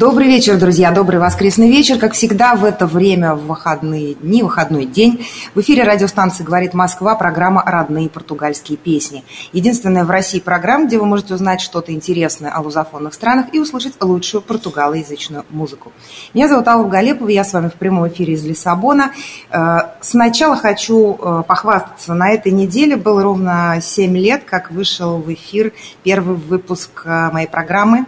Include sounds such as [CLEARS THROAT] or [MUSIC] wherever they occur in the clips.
Добрый вечер, друзья, добрый воскресный вечер. Как всегда, в это время, в выходные дни, выходной день, в эфире радиостанции «Говорит Москва» программа «Родные португальские песни». Единственная в России программа, где вы можете узнать что-то интересное о лузофонных странах и услышать лучшую португалоязычную музыку. Меня зовут Алла Галепова, я с вами в прямом эфире из Лиссабона. Э, сначала хочу э, похвастаться. На этой неделе было ровно 7 лет, как вышел в эфир первый выпуск э, моей программы.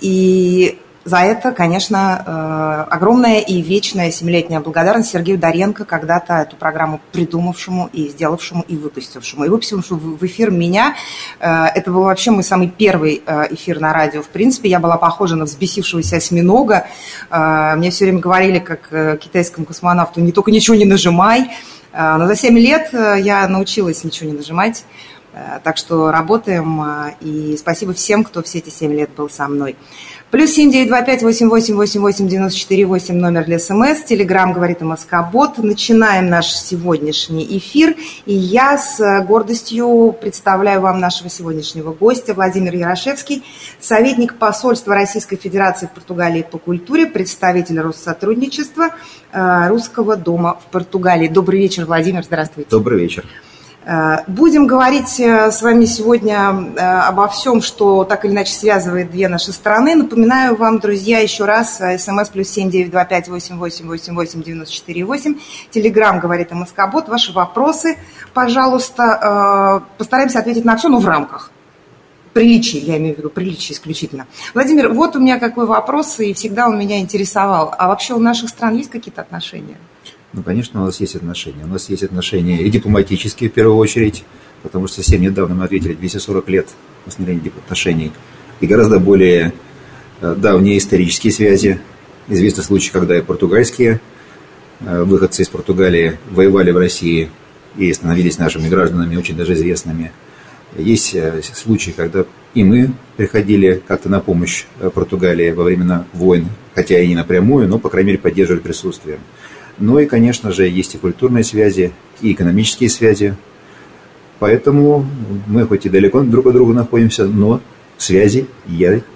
И за это, конечно, э, огромная и вечная семилетняя благодарность Сергею Доренко, когда-то эту программу придумавшему и сделавшему и выпустившему. И выпустившему в эфир меня. Э, это был вообще мой самый первый э, эфир на радио. В принципе, я была похожа на взбесившегося осьминога. Мне все время говорили, как китайскому космонавту, не только ничего не нажимай. Но за 7 лет я научилась ничего не нажимать. Так что работаем, и спасибо всем, кто все эти 7 лет был со мной. Плюс семь девять два пять восемь восемь восемь восемь девяносто четыре восемь номер для СМС. Телеграмм говорит МСК-бот. Начинаем наш сегодняшний эфир. И я с гордостью представляю вам нашего сегодняшнего гостя Владимир Ярошевский, советник посольства Российской Федерации в Португалии по культуре, представитель Россотрудничества э, Русского дома в Португалии. Добрый вечер, Владимир. Здравствуйте. Добрый вечер. Э, будем говорить э, с вами сегодня э, обо всем, что так или иначе связывает две наши страны. Напоминаю вам, друзья, еще раз, смс плюс семь девять два пять восемь восемь восемь восемь девяносто четыре восемь. Телеграмм говорит МСК-бот. Ваши вопросы, пожалуйста, постараемся ответить на все, но в рамках приличий, я имею в виду приличий исключительно. Владимир, вот у меня какой вопрос, и всегда он меня интересовал. А вообще у наших стран есть какие-то отношения? Ну, конечно, у нас есть отношения. У нас есть отношения и дипломатические, в первую очередь, потому что совсем недавно мы ответили 240 лет восстановления отношений. И гораздо более э, давние исторические связи. Известны случаи, когда и португальские э, выходцы из Португалии воевали в России и становились нашими гражданами, очень даже известными. Есть э, случаи, когда и мы приходили как-то на помощь Португалии во времена войн, хотя и не напрямую, но, по крайней мере, поддерживали присутствием. Ну и, конечно же, есть и культурные связи, и экономические связи. Поэтому мы хоть и далеко друг от друга находимся, но связи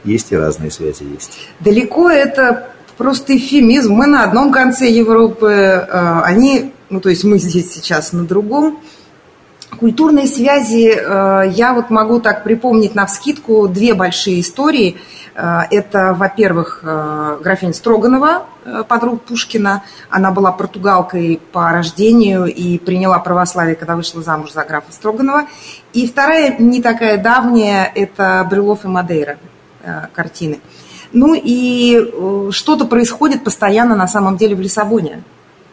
есть и разные связи есть. Далеко это просто эфемизм. Мы на одном конце Европы, а они, ну то есть мы здесь сейчас на другом. Культурные связи, э, я вот могу так припомнить на вскидку две большие истории. Э, это, во-первых, э, графиня Строганова, подруга Пушкина. Она была португалкой по рождению и приняла православие, когда вышла замуж за графа Строганова. И вторая, не такая давняя, это Брюлов и Мадейра картины. Ну и что-то происходит постоянно на самом деле в Лиссабоне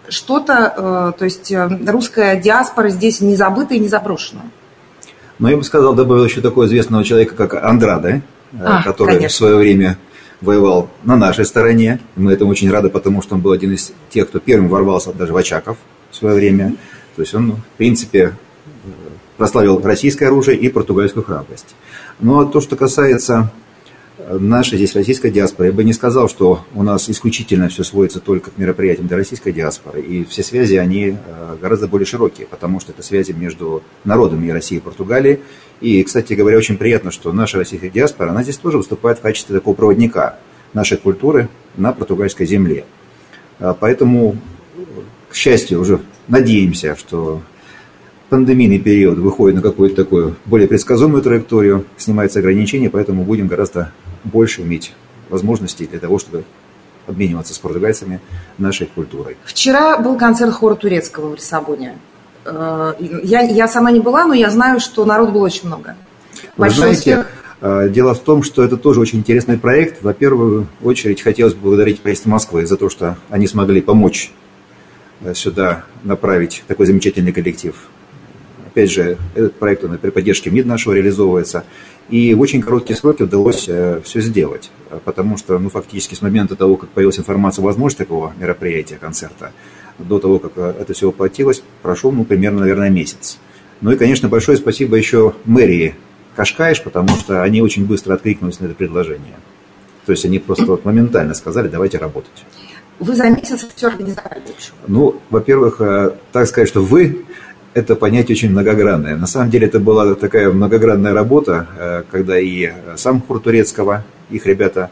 что-то, э, то есть э, русская диаспора здесь не забыта и не заброшена. Но ну, я бы сказал, добавил еще такого известного человека, как Андрада, э, а, который конечно. в свое время воевал на нашей стороне. Мы этому очень рады, потому что он был один из тех, кто первым ворвался даже в Очаков в свое время. То есть он, в принципе, прославил российское оружие и португальскую храбрость. Но ну, то, что касается нашей здесь российской диаспоры. Я бы не сказал, что у нас исключительно все сводится только к мероприятиям для российской диаспоры. И все связи, они э, гораздо более широкие, потому что это связи между народами России и Португалии. И, кстати говоря, очень приятно, что наша российская диаспора, она здесь тоже выступает в качестве такого проводника нашей культуры на португальской земле. А поэтому, к счастью, уже надеемся, что пандемийный период выходит на какую-то такую более предсказуемую траекторию, снимаются ограничения, поэтому будем гораздо больше иметь возможностей для того, чтобы обмениваться с португальцами нашей культурой. Вчера был концерт хора турецкого в Лиссабоне. Э, я, я сама не была, но я знаю, что народ было очень много. Вы знаете, э, дело в том, что это тоже очень интересный проект. Во первую очередь хотелось бы благодарить правительство Москвы за то, что они смогли помочь э, сюда направить такой замечательный коллектив. Опять же, этот проект он при поддержке МИД нашего реализовывается. И в очень короткие сроки удалось э, все сделать, потому что ну, фактически с момента того, как появилась информация о возможности такого мероприятия, концерта, до того, как э, это все воплотилось, прошел ну, примерно, наверное, месяц. Ну и, конечно, большое спасибо еще мэрии Кашкаиш, потому что они очень быстро откликнулись на это предложение. То есть они просто вот моментально сказали, давайте работать. Вы за месяц все организовали? Ну, во-первых, э, так сказать, что вы это понятие очень многогранное. На самом деле это была такая многогранная работа, э, когда и сам хор турецкого, их ребята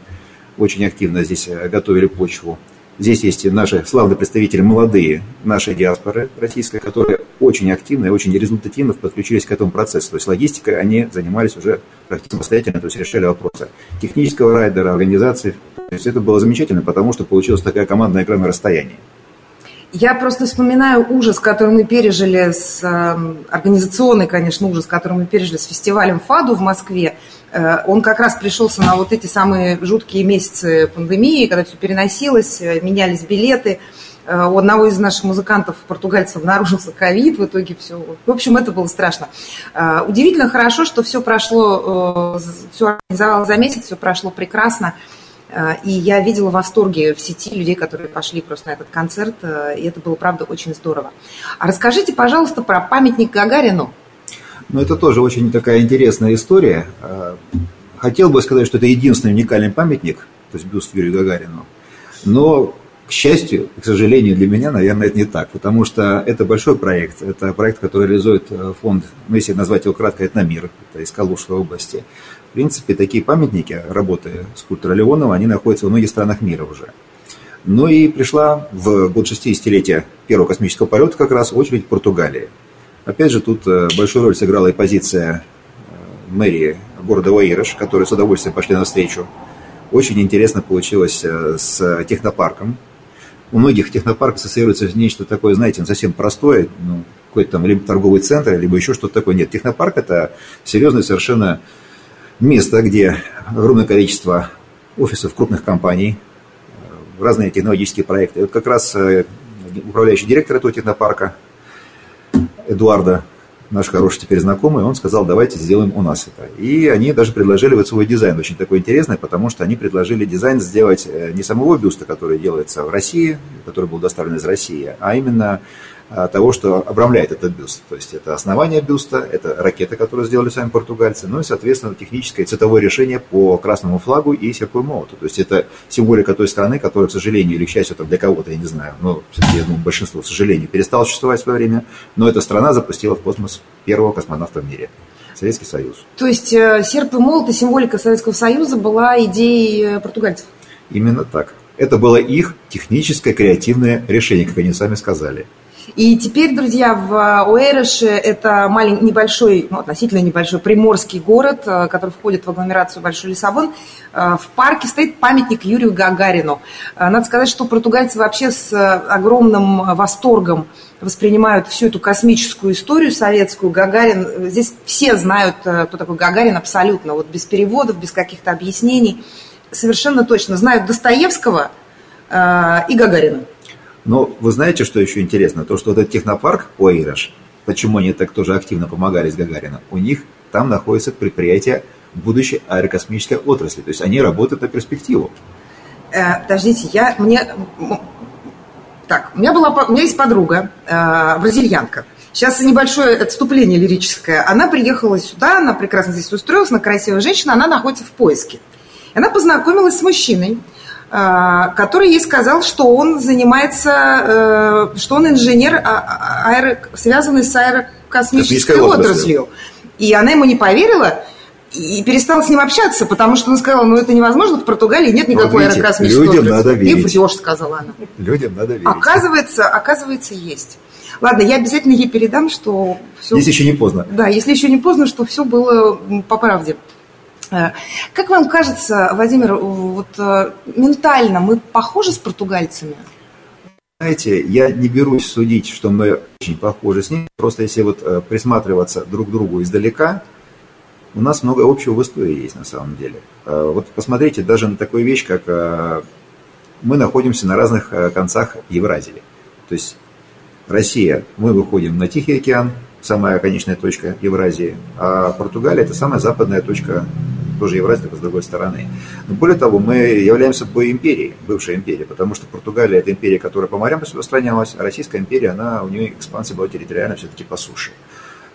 очень активно здесь э, готовили почву. Здесь есть наши славные представители, молодые нашей диаспоры российской, которые очень активно и очень результативно подключились к этому процессу. То есть логистикой они занимались уже практически самостоятельно, то есть решали вопросы технического райдера, организации. То есть это было замечательно, потому что получилась такая командная игра на расстоянии. Я просто вспоминаю ужас, который мы пережили с эм, организационный, конечно, ужас, который мы пережили с фестивалем ФАДу в Москве. Э, он как раз пришелся на вот эти самые жуткие месяцы пандемии, когда все переносилось, э, менялись билеты. Э, у одного из наших музыкантов, португальцев, обнаружился ковид, в итоге все. В общем, это было страшно. Удивительно хорошо, что все прошло, все организовалось за месяц, все прошло прекрасно. Э, и я видела восторги в сети людей, которые пошли просто на этот концерт, э, и это было, правда, очень здорово. А расскажите, пожалуйста, про памятник Гагарину. Ну, это тоже очень такая интересная история. Э, хотел бы сказать, что это единственный уникальный памятник, то есть бюст Юрию Гагарину. Но, к счастью, к сожалению, для меня, наверное, это не так, потому что это большой проект. Это проект, который реализует фонд, ну, если назвать его кратко, «Этномир», это из Калужской области. В принципе, такие памятники, работы скульптора Леонова, они находятся во многих странах мира уже. Ну и пришла в год 60-летия первого космического полета как раз очередь Португалии. Опять же, тут э, большую роль сыграла и позиция э, мэрии города Уэйреш, которые с удовольствием пошли навстречу. Очень интересно получилось э, с технопарком. У многих технопарков ассоциируется нечто такое, знаете, совсем простое, ну, какой-то там либо торговый центр, либо еще что-то такое. Нет, технопарк – это серьезный совершенно место, где огромное количество офисов крупных компаний, э, разные технологические проекты. Вот как раз э, управляющий директор этого технопарка Эдуарда, наш хороший теперь знакомый, он сказал, давайте сделаем у нас это. И они даже предложили вот свой дизайн, очень такой интересный, потому что они предложили дизайн сделать э, не самого бюста, который делается в России, который был доставлен из России, а именно того, что обрамляет этот бюст. То есть это основание бюста, это ракета, которую сделали сами португальцы, ну и, соответственно, техническое цветовое решение по красному флагу и серпу молоту. То есть это символика той страны, которая, к сожалению, или к счастью, там, для кого-то, я не знаю, но все-таки, я думаю, большинство, к сожалению, перестало существовать в свое время, но эта страна запустила в космос первого космонавта в мире. Советский Союз. То есть э, серп и молот и символика Советского Союза была идеей э, португальцев? Именно так. Это было их техническое креативное решение, как они сами сказали. И теперь, друзья, в Уэйреше это маленький, небольшой, ну, относительно небольшой приморский город, э, который входит в агломерацию Большой Лиссабон. Э, в парке стоит памятник Юрию Гагарину. Э, надо сказать, что португальцы вообще с огромным восторгом воспринимают всю эту космическую историю советскую. Гагарин, здесь все знают, кто такой Гагарин абсолютно, вот без переводов, без каких-то объяснений. Совершенно точно знают Достоевского и Гагарина. Но вы знаете, что еще интересно? То, что вот этот технопарк Уэйраш, почему они так тоже активно помогали с Гагарином, у них там находится предприятие будущей аэрокосмической отрасли. То есть они работают на перспективу. Э, подождите, я мне так, у меня была, у меня есть подруга, э, бразильянка. Сейчас небольшое отступление лирическое. Она приехала сюда, она прекрасно здесь устроилась, она красивая женщина, она находится в поиске. Она познакомилась с мужчиной, который ей сказал, что он занимается, э, что он инженер, а, а, аэро, связанный с аэрокосмической отраслью. И она ему не поверила, и перестала с ним общаться, потому что она сказала, ну это невозможно, в Португалии нет никакой вот аэрокосмической людям отрасли. надо верить. И врешь, сказала она. Людям надо верить. Оказывается, оказывается, есть. Ладно, я обязательно ей передам, что все... Если еще не поздно. Да, если еще не поздно, что все было по правде. Э, как вам кажется, Владимир, вот э, ментально мы похожи с португальцами? Знаете, я не берусь судить, что мы очень похожи с ними. Просто если вот э, присматриваться друг к другу издалека, у нас много общего в истории есть на самом деле. Вот посмотрите даже на такую вещь, как мы находимся на разных концах Евразии. То есть Россия, мы выходим на Тихий океан, самая конечная точка Евразии, а Португалия – это самая западная точка тоже Евразия, только с другой стороны. Но более того, мы являемся собой империей, бывшей империей, потому что Португалия – это империя, которая по морям распространялась, а Российская империя, она, у нее экспансия была территориально все-таки по суше.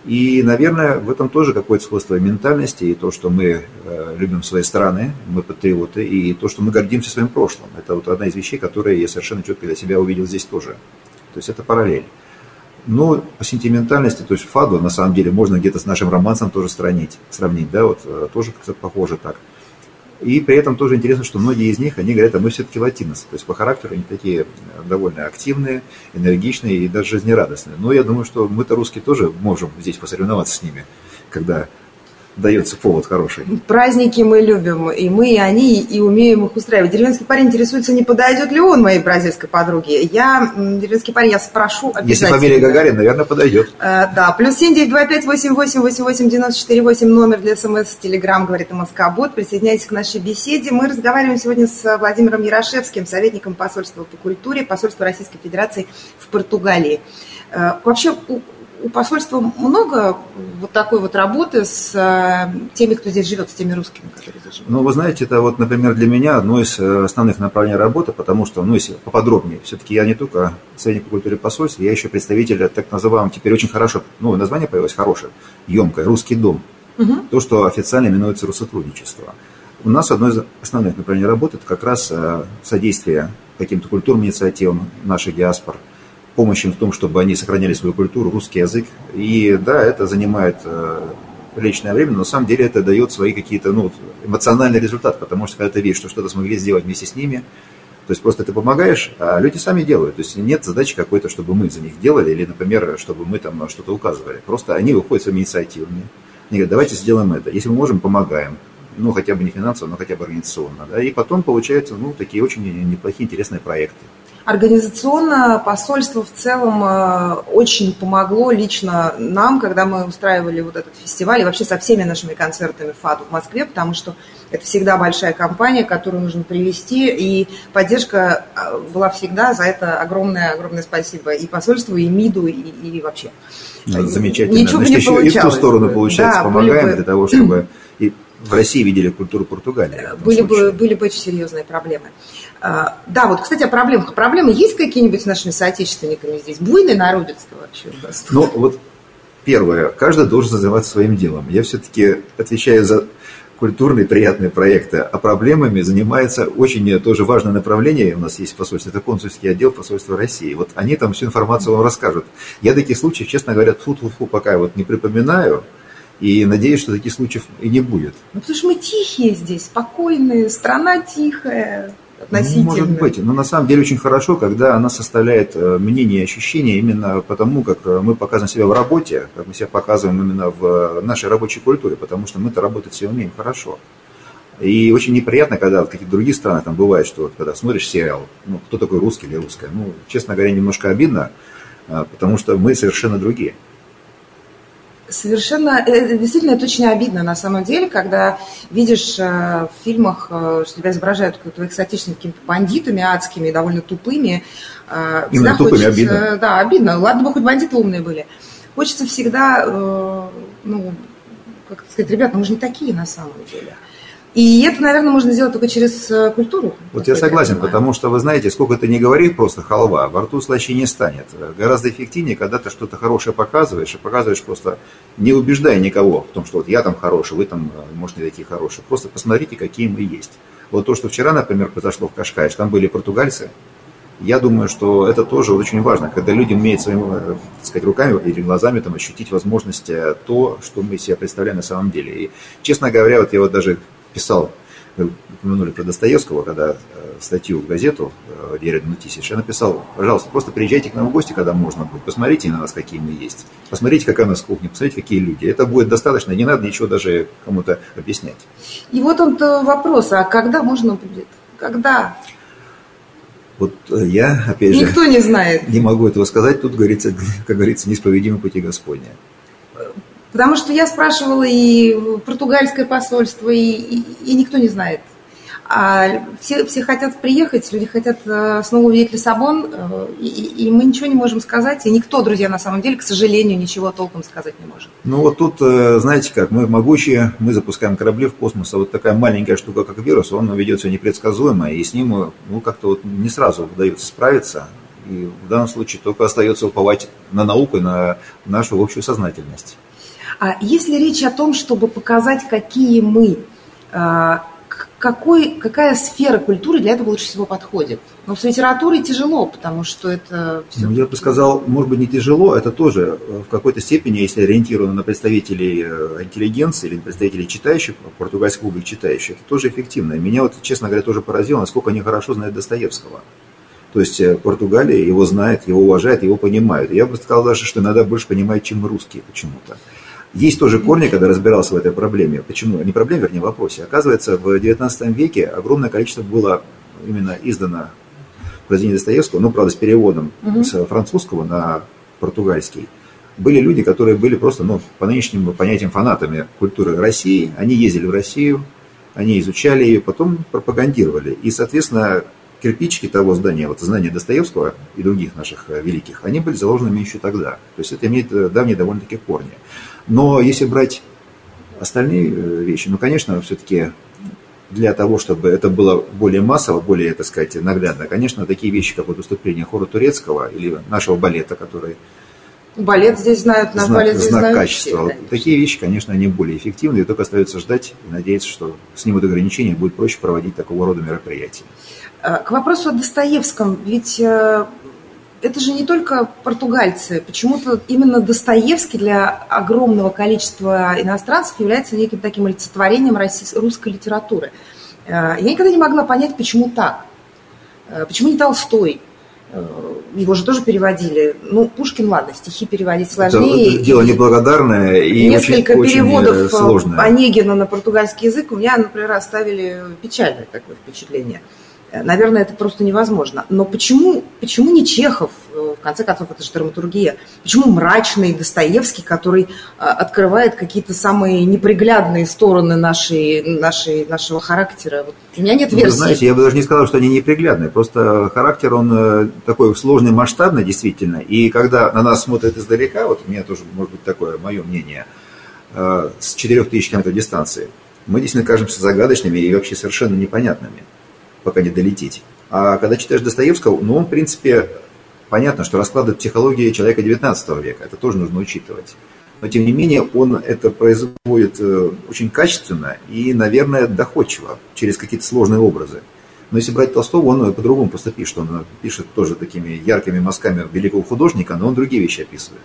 И, наверное, в этом тоже какое-то сходство ментальности, и то, что мы э, любим свои страны, мы патриоты, и то, что мы гордимся своим прошлым. Это вот одна из вещей, которые я совершенно четко для себя увидел здесь тоже. То есть это параллель. Но по сентиментальности, то есть фаду, на самом деле, можно где-то с нашим романсом тоже сравнить, сравнить да, вот э, тоже как-то похоже так. И при этом тоже интересно, что многие из них, они говорят, а мы все-таки латиносы. То есть по характеру они такие э, довольно активные, энергичные и даже жизнерадостные. Но я думаю, что мы-то русские тоже можем здесь посоревноваться с ними, когда дается повод хороший. Праздники мы любим, и мы, и они, и умеем их устраивать. Деревенский парень интересуется, не подойдет ли он моей бразильской подруге. Я, деревенский парень, я спрошу обязательно. Если фамилия Гагарин, наверное, подойдет. Э, да, плюс семь девять два пять восемь восемь восемь восемь девяносто четыре восемь номер для смс, телеграмм, говорит МСК-бот. Присоединяйтесь к нашей беседе. Мы разговариваем сегодня с Владимиром Ярошевским, советником посольства по культуре, посольства Российской Федерации в Португалии. Э, вообще, у посольства много вот такой вот работы с э, теми, кто здесь живет, с теми русскими, которые здесь живут? Ну, вы знаете, это вот, например, для меня одно из э, основных направлений работы, потому что, ну, если поподробнее, все-таки я не только советник по культуре посольства, я еще представитель так называемого, теперь очень хорошо, ну, название появилось хорошее, емкое, «Русский дом». Угу. То, что официально именуется Россотрудничество. У нас одно из основных направлений работы – это как раз э, содействие каким-то культурным инициативам наших диаспор – помощь им в том, чтобы они сохраняли свою культуру, русский язык. И да, это занимает э, личное время, но на самом деле это дает свои какие-то, ну, эмоциональный результат, потому что когда ты видишь, что что-то смогли сделать вместе с ними, то есть просто ты помогаешь, а люди сами делают. То есть нет задачи какой-то, чтобы мы за них делали, или, например, чтобы мы там что-то указывали. Просто они выходят своими инициативами. Они говорят, давайте сделаем это. Если мы можем, помогаем. Ну, хотя бы не финансово, но хотя бы организационно. Да? И потом получаются, ну, такие очень неплохие, интересные проекты. Организационно посольство в целом э, очень помогло лично нам, когда мы устраивали вот этот фестиваль и вообще со всеми нашими концертами ФАДу в Москве, потому что это всегда большая компания, которую нужно привести, и поддержка э, была всегда, за это огромное-огромное спасибо и посольству, и МИДу, и, и вообще. Ну, замечательно. Ничего Значит, не еще получалось. и в ту сторону, получается, да, помогаем бы... для того, чтобы [CLEARS THROAT] и в России видели культуру Португалии. Были бы, были бы очень серьезные проблемы. А, да, вот, кстати, о проблемах. Проблемы есть какие-нибудь с нашими соотечественниками здесь? Буйный народец-то вообще у нас? Ну, вот первое. Каждый должен заниматься своим делом. Я все-таки отвечаю за культурные приятные проекты, а проблемами занимается очень тоже важное направление, у нас есть посольство, это консульский отдел посольства России. Вот они там всю информацию вам расскажут. Я таких случаев, честно говоря, фу-фу-фу, пока вот не припоминаю, и надеюсь, что таких случаев и не будет. Ну, потому что мы тихие здесь, спокойные, страна тихая относительно. Ну, может быть, но на самом деле очень хорошо, когда она составляет э, мнение и ощущения именно потому, как э, мы показываем себя в работе, как мы себя показываем именно в э, нашей рабочей культуре, потому что мы-то работать все умеем хорошо. И очень неприятно, когда в каких-то других странах там бывает, что вот, когда смотришь сериал, ну, кто такой русский или русская, ну, честно говоря, немножко обидно, потому что мы совершенно другие. Совершенно, э, э, действительно, это очень обидно на самом деле, когда видишь э, в фильмах, что тебя изображают твоих соотечественников какими-то бандитами адскими, довольно тупыми. Именно тупыми хочется, обидно. Да, обидно. Ладно бы хоть бандиты умные были. Хочется всегда, ну, как сказать, ребята, мы же не такие на самом деле. И это, наверное, можно сделать только через э, культуру. Вот я согласен, я потому что, вы знаете, сколько ты не говори, просто халва, во рту слаще не станет. Гораздо эффективнее, когда ты что-то хорошее показываешь, и показываешь просто, не убеждая никого в том, что вот я там хороший, вы там, э, может, не такие хорошие. Просто посмотрите, какие мы есть. Вот то, что вчера, например, произошло в Кашкаиш, там были португальцы, я думаю, что это тоже очень важно, когда люди умеют своими э, так сказать, руками или глазами там, ощутить возможность то, что мы себе представляем на самом деле. И, честно говоря, вот я вот даже писал, вы упомянули про Достоевского, когда э, статью в газету Деревня Нутисич, я написал, пожалуйста, просто приезжайте к нам в гости, когда можно будет, посмотрите на нас, какие мы есть, посмотрите, какая у нас кухня, посмотрите, какие люди. Это будет достаточно, не надо ничего даже кому-то объяснять. И вот он вопрос, а когда можно будет? Когда? Вот э, я, опять же, Никто не знает. Не могу этого сказать, тут, говорится, [LAUGHS] как говорится, неисповедимы пути Господня. Потому что я спрашивала и португальское посольство, и, и, и никто не знает. А все, все хотят приехать, люди хотят э, снова увидеть Лиссабон, э, и, и мы ничего не можем сказать. И никто, друзья, на самом деле, к сожалению, ничего толком сказать не может. Ну вот тут, э, знаете как, мы могучие, мы запускаем корабли в космос, а вот такая маленькая штука, как вирус, он ведет себя непредсказуемо, и с ним ну, как-то вот не сразу удается справиться. И в данном случае только остается уповать на науку и на нашу общую сознательность. А если речь о том, чтобы показать, какие мы, а, какой, какая сфера культуры для этого лучше всего подходит? Ну, с литературой тяжело, потому что это... Ну, я бы сказал, может быть, не тяжело, это тоже э, в какой-то степени, если ориентировано на представителей э, интеллигенции или представителей читающих, португальской публики читающих, это тоже эффективно. Меня вот, честно говоря, тоже поразило, насколько они хорошо знают Достоевского. То есть э, Португалия его знает, его уважает, его понимают. Я бы сказал даже, что иногда больше понимают, чем русские почему-то. Есть тоже корни, когда разбирался в этой проблеме. Почему? Не проблеме, вернее, вопросе. Оказывается, в XIX веке огромное количество было именно издано произведений Достоевского, ну, правда, с переводом угу. с французского на португальский. Были люди, которые были просто, ну, по нынешним понятиям фанатами культуры России. Они ездили в Россию, они изучали ее, потом пропагандировали. И, соответственно, кирпичики того здания, вот здания Достоевского и других наших великих, они были заложенными еще тогда. То есть это имеет давние довольно-таки корни. Но если брать остальные э, вещи, ну, конечно, все-таки для того, чтобы это было более массово, более, так сказать, наглядно, конечно, такие вещи, как вот выступление хора турецкого или нашего балета, который Балет здесь знают, наш знак, балет здесь знак знают качества. Все, Такие вещи, конечно, они более эффективны, и только остается ждать и надеяться, что снимут ограничения, будет проще проводить такого рода мероприятия. Э, к вопросу о Достоевском, ведь э, это же не только португальцы. Почему-то именно Достоевский для огромного количества иностранцев является неким таким олицетворением русской литературы. Э, я никогда не могла понять, почему так. Э, почему не Толстой? Э, его же тоже переводили. Ну, Пушкин, ладно, стихи переводить сложнее. Это дело неблагодарное и Несколько очень, переводов очень сложное. Онегина на португальский язык у меня, например, оставили печальное такое впечатление. Наверное, это просто невозможно. Но почему, почему не Чехов, э, в конце концов, это же драматургия, почему мрачный Достоевский, который э, открывает какие-то самые неприглядные стороны нашей, нашей, нашего характера? Вот у меня нет ну, версии. Вы знаете, я бы даже не сказал, что они неприглядные. Просто характер, он э, такой сложный, масштабный, действительно. И когда на нас смотрят издалека, вот у меня тоже, может быть, такое мое мнение, с 4000 километров дистанции, мы действительно кажемся загадочными и вообще совершенно непонятными пока не долететь. А когда читаешь Достоевского, ну, он, в принципе, понятно, что раскладывает психологии человека XIX века. Это тоже нужно учитывать. Но, тем не менее, он это производит э, очень качественно и, наверное, доходчиво, через какие-то сложные образы. Но если брать Толстого, он по-другому просто пишет. Он пишет тоже такими яркими мазками великого художника, но он другие вещи описывает.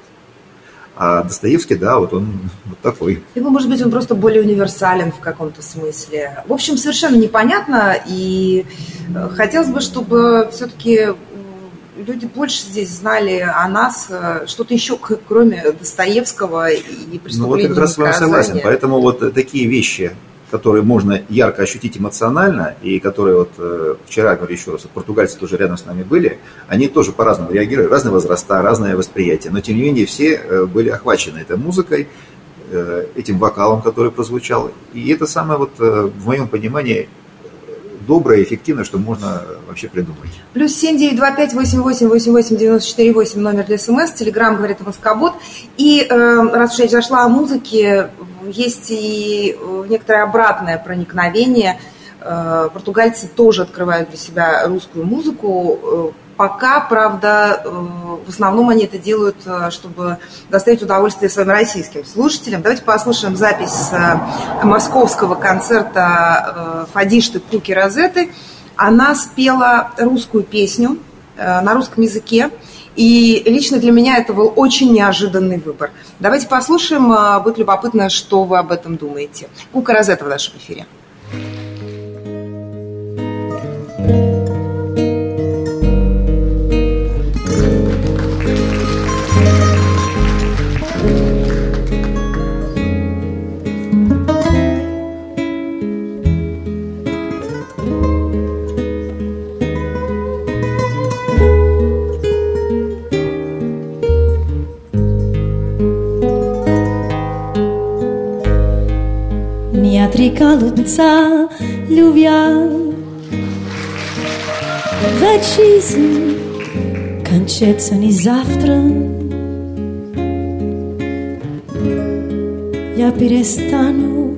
А Достоевский, да, вот он вот такой. Либо, может быть, он просто более универсален в каком-то смысле. В общем, совершенно непонятно, и э, хотелось бы, чтобы все-таки люди больше здесь знали о нас, э, что-то еще, кроме Достоевского и преступления. Ну вот я как раз с вами согласен. Поэтому вот такие вещи, которые можно ярко ощутить эмоционально, и которые вот э, вчера, говорю еще раз, португальцы тоже рядом с нами были, они тоже по-разному реагировали, разные возраста, разное восприятие, но тем не менее все э, были охвачены этой музыкой, э, этим вокалом, который прозвучал, и это самое вот в моем понимании доброе и эффективное, что можно вообще придумать. Плюс семь девять два пять восемь восемь восемь восемь девяносто четыре восемь номер для СМС, Телеграм говорит Москобот. И э, раз уж я зашла о музыке, есть и э, некоторое обратное проникновение. Э, португальцы тоже открывают для себя русскую музыку. Э, пока, правда, в основном они это делают, чтобы доставить удовольствие своим российским слушателям. Давайте послушаем запись московского концерта Фадишты Куки Розеты. Она спела русскую песню на русском языке. И лично для меня это был очень неожиданный выбор. Давайте послушаем, а, будет любопытно, что вы об этом думаете. Кука Розетта в нашем эфире. Trikaluca ljubja Večizm Kančeca ni zavtra Ja перестану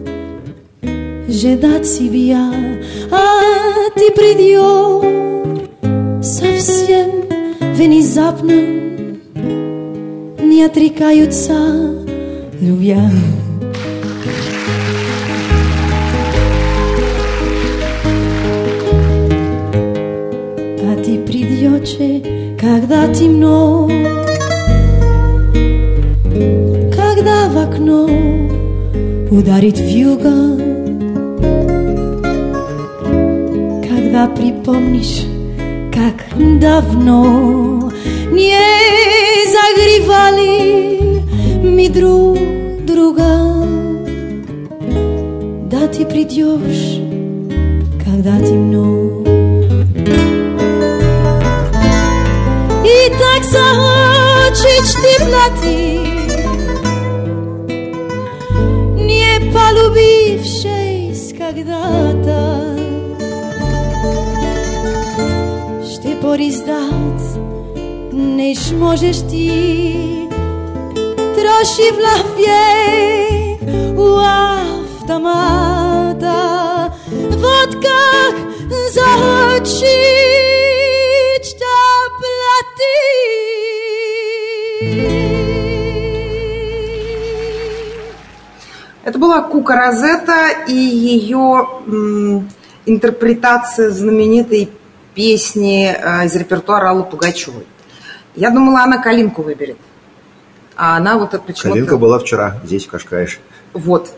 ждать себя. А ты придет совсем внезапно. Не отрекаются любя. Когда темно, когда в окно ударит вьюга, когда припомнишь, как давно не загревали ми друг друга. Да ты придешь, когда темно. захочешь темноты, не полюбившись когда-то. Ще пориздат, не можеш ти, троши в лавье у автомата. Вот как захочешь Это была Кука Розетта и ее интерпретация знаменитой песни э, из репертуара Аллы Пугачевой. Я думала, она Калинку выберет. А она вот почему-то... Калинка была вчера здесь, в Кашкаиш. Вот.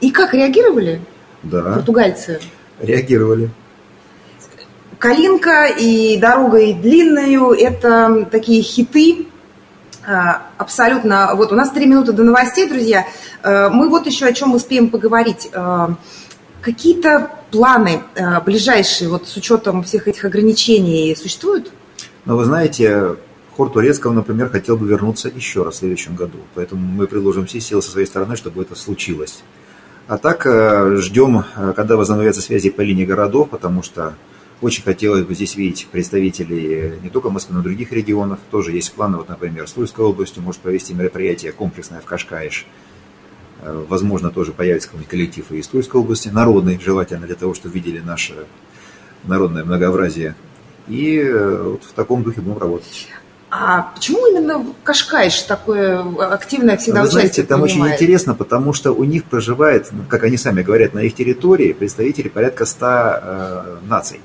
И как реагировали да. португальцы? Реагировали. Калинка и «Дорога и длинную» – это такие хиты, абсолютно. Вот у нас три минуты до новостей, друзья. А, мы вот еще о чем успеем поговорить. А, какие-то планы ближайшие, вот с учетом всех этих ограничений, существуют? Ну, вы знаете, хор Турецкого, например, хотел бы вернуться еще раз в следующем году. Поэтому мы приложим все силы со своей стороны, чтобы это случилось. А так ждем, когда возобновятся связи по линии городов, потому что очень хотелось бы здесь видеть представителей не только Москвы, но и других регионов. Тоже есть планы, вот, например, с Тульской областью может провести мероприятие комплексное в Кашкаиш. Э, возможно, тоже появится какой-нибудь коллектив и из Тульской области, народный, желательно для того, чтобы видели наше народное многообразие. И э, вот в таком духе будем работать. А почему именно Кашкайш такое активное всегда Вы знаете, там принимает? очень интересно, потому что у них проживает, ну, как они сами говорят, на их территории представители порядка 100 э, наций.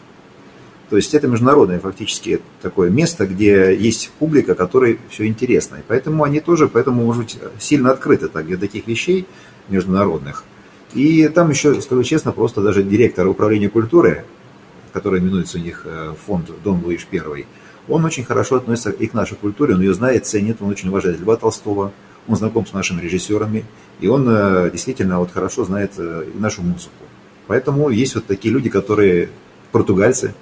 То есть это международное фактически такое место, где есть публика, которой все интересно. И поэтому они тоже, поэтому, может быть, сильно открыты так, для таких вещей международных. И там еще, скажу честно, просто даже директор управления культуры, который именуется у них э, фонд Дон Луиш I, он очень хорошо относится и к нашей культуре, он ее знает, ценит, он очень уважает Льва Толстого, он знаком с нашими режиссерами, и он э, действительно вот хорошо знает э, нашу музыку. Поэтому есть вот такие люди, которые португальцы,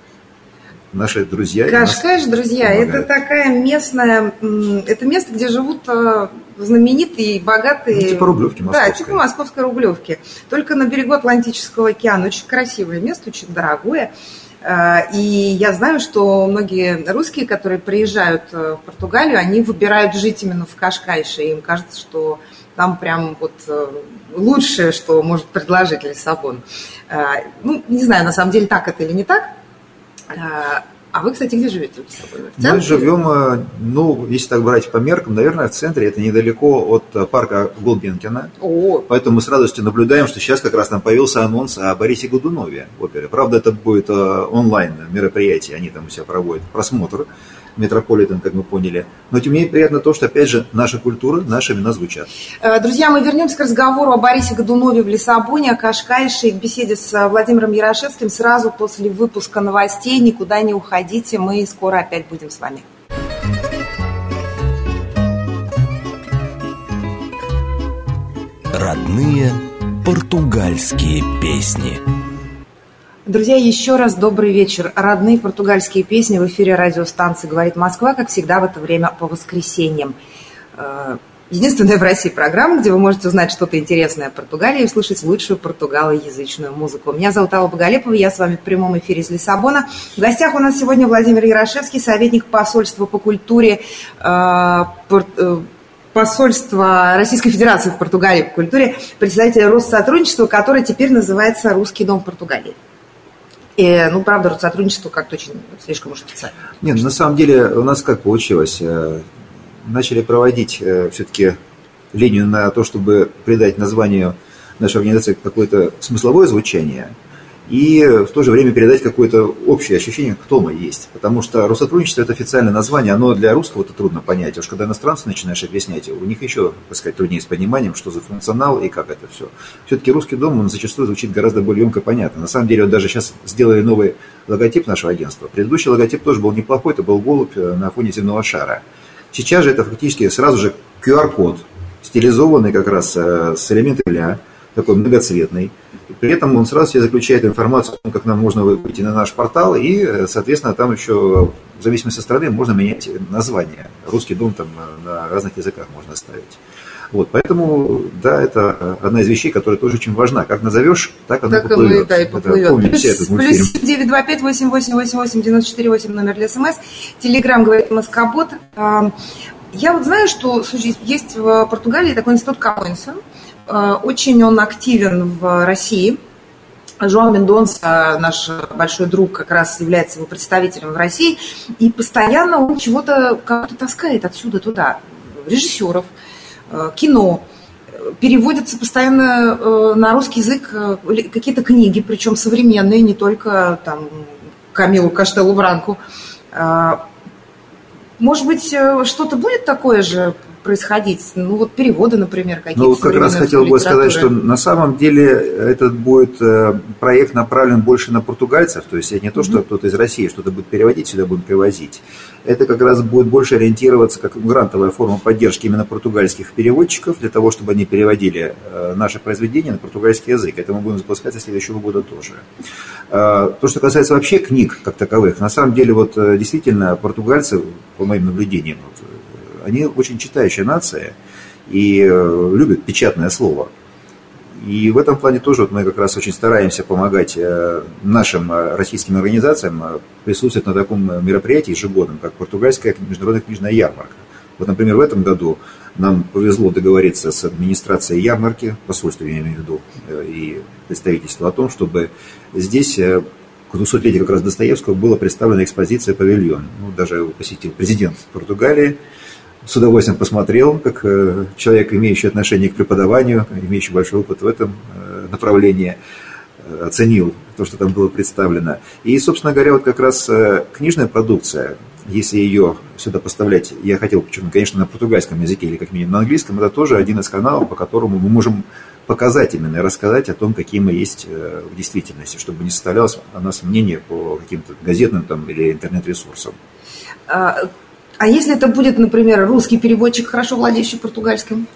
наши друзья. Кашкаш, друзья, помогают. это такая местная, это место, где живут э, знаменитые, богатые... Ну, типа Рублевки московской. Да, типа московской Рублевки. Только на берегу Атлантического океана. Очень красивое место, очень дорогое. Э, и я знаю, что многие русские, которые приезжают э, в Португалию, они выбирают жить именно в Кашкайше. Им кажется, что там прям вот лучшее, что может предложить Лиссабон. Ну, не знаю, на самом деле так это или не так, а, а вы, кстати, где живете в Лиссабоне? Мы живем, э, ну, если так брать по меркам, наверное, в центре, это недалеко от э, парка Голбенкина. О. Поэтому мы с радостью наблюдаем, что сейчас как раз там появился анонс о Борисе Годунове опере. Правда, это будет э, онлайн мероприятие, они там у себя проводят просмотр. Метрополитен, как мы поняли. Но тем не менее приятно то, что, опять же, наша культура, наши имена звучат. Э, друзья, мы вернемся к разговору о Борисе Годунове в Лиссабоне, о Кашкайше и к беседе с Владимиром Ярошевским сразу после выпуска новостей. Никуда не уходите, мы скоро опять будем с вами. Родные португальские песни. Друзья, еще раз добрый вечер. Родные португальские песни в эфире радиостанции «Говорит Москва», как всегда в это время по воскресеньям. Э, единственная в России программа, где вы можете узнать что-то интересное о Португалии и услышать лучшую португалоязычную музыку. Меня зовут Алла Боголепова, я с вами в прямом эфире из Лиссабона. В гостях у нас сегодня Владимир Ярошевский, советник посольства по культуре э, э, посольства Российской Федерации в Португалии по культуре, председатель Россотрудничества, который теперь называется «Русский дом Португалии». И, ну, правда, сотрудничество как-то очень слишком уж официально. Нет, на самом деле у нас как получилось? Э, начали проводить э, все-таки линию на то, чтобы придать названию нашей организации какое-то смысловое звучание – и в то же время передать какое-то общее ощущение, кто мы есть. Потому что Россотрудничество – это официальное название, оно для русского это трудно понять. А уж когда иностранцы начинаешь объяснять, у них еще, так сказать, труднее с пониманием, что за функционал и как это все. Все-таки русский дом, он зачастую звучит гораздо более емко понятно. На самом деле, вот даже сейчас сделали новый логотип нашего агентства. Предыдущий логотип тоже был неплохой, это был голубь э, на фоне земного шара. Сейчас же это фактически сразу же QR-код, стилизованный как раз э, с элементами такой многоцветный. При этом он сразу себе заключает информацию о том, как нам можно выйти на наш портал, и, соответственно, там еще, в зависимости от страны, можно менять название. Русский дом там на разных языках можно ставить. Вот, поэтому, да, это одна из вещей, которая тоже очень важна. Как назовешь, так она так поплывет. Мы, да, и поплывет. Это, помните этот мультфильм. Плюс 925 8888 94 номер для СМС. Телеграм говорит Москобот. Я вот знаю, что слушай, есть в Португалии такой институт Камоинса, Э, очень он активен в России. Жуан Мендонса, наш большой друг, как раз является его представителем в России, и постоянно он чего-то как-то таскает отсюда туда. Режиссеров, э, кино, переводятся постоянно э, на русский язык какие-то книги, причем современные, не только там Камилу Каштелу Бранку. Может быть, что-то будет такое же происходить? Ну, вот переводы, например, какие-то. Ну, как раз хотел бы сказать, что на самом деле этот будет э, проект направлен больше на португальцев, то есть не то, что mm-hmm. кто-то из России что-то будет переводить, сюда будем привозить. Это как раз будет больше ориентироваться как грантовая форма поддержки именно португальских переводчиков, для того, чтобы они переводили э, наши произведения на португальский язык. Это мы будем запускать со следующего года тоже. Э, то, что касается вообще книг как таковых, на самом деле вот действительно португальцы, по моим наблюдениям, вот, они очень читающая нация и э, любят печатное слово. И в этом плане тоже вот мы как раз очень стараемся помогать э, нашим э, российским организациям присутствовать на таком мероприятии ежегодном, как португальская международная книжная ярмарка. Вот, например, в этом году нам повезло договориться с администрацией ярмарки, посольством я имею в виду, и представительство о том, чтобы здесь к 200-летию как раз Достоевского была представлена экспозиция «Павильон». Ну, даже посетил президент Португалии, с удовольствием посмотрел, как э, человек, имеющий отношение к преподаванию, имеющий большой опыт в этом э, направлении, э, оценил то, что там было представлено. И, собственно говоря, вот как раз книжная продукция, если ее сюда поставлять, я хотел подчеркнуть, конечно, на португальском языке или как минимум на английском, это тоже один из каналов, по которому мы можем показать именно рассказать о том, какие мы есть в действительности, чтобы не составлялось о нас мнение по каким-то газетным там, или интернет-ресурсам. А, если это будет, например, русский переводчик, хорошо владеющий португальским?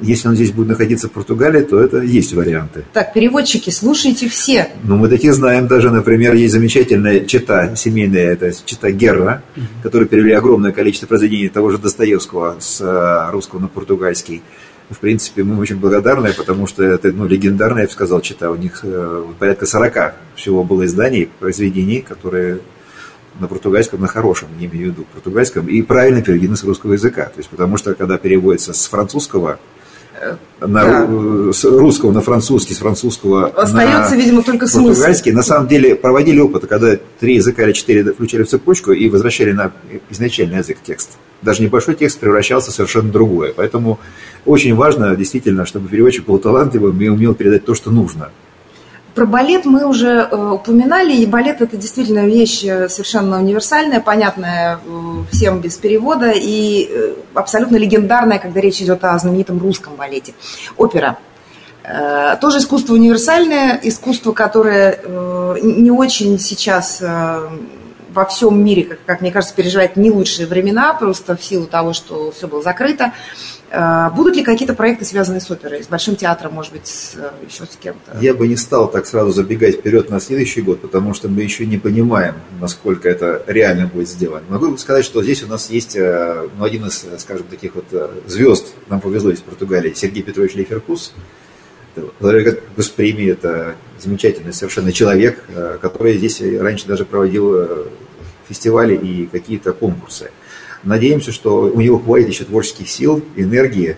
Если он здесь будет находиться в Португалии, то это есть варианты. Так, переводчики, слушайте все. Ну, мы такие знаем даже, например, есть замечательная чита семейная, это чита Герра, mm-hmm. которые перевели огромное количество произведений того же Достоевского с э, русского на португальский. В принципе, мы очень благодарны, потому что это ну, легендарная, я бы сказал, чита. У них э, порядка 40 всего было изданий, произведений, которые на португальском, на хорошем, не имею в виду португальском, и правильно переведены с русского языка. То есть, потому что, когда переводится с французского на да. с русского на французский, с французского Остается, на видимо, только португальский. Смысл. На самом деле проводили опыт, когда три языка или четыре включали в цепочку и возвращали на изначальный язык текст. Даже небольшой текст превращался в совершенно другое. Поэтому очень важно действительно, чтобы переводчик был талантливым и умел передать то, что нужно. Про балет мы уже э, упоминали, и балет это действительно вещь э, совершенно универсальная, понятная э, всем без перевода и абсолютно легендарная, когда речь идет о знаменитом русском балете. Опера. Тоже искусство универсальное, искусство, которое не очень сейчас во всем мире, как, как мне кажется, переживает не лучшие времена, просто в силу того, что все было закрыто. А, будут ли какие-то проекты, связанные с оперой, с Большим театром, может быть, с, э, еще с кем-то? Я бы не стал так сразу забегать вперед на следующий год, потому что мы еще не понимаем, насколько это реально будет сделано. Могу сказать, что здесь у нас есть э, ну, один из, скажем, таких вот э, звезд, нам повезло из Португалии, Сергей Петрович Лейферкус. Благодаря госпремии это замечательный совершенно человек, который здесь раньше даже проводил фестивали и какие-то конкурсы. Надеемся, что у него хватит еще творческих сил, энергии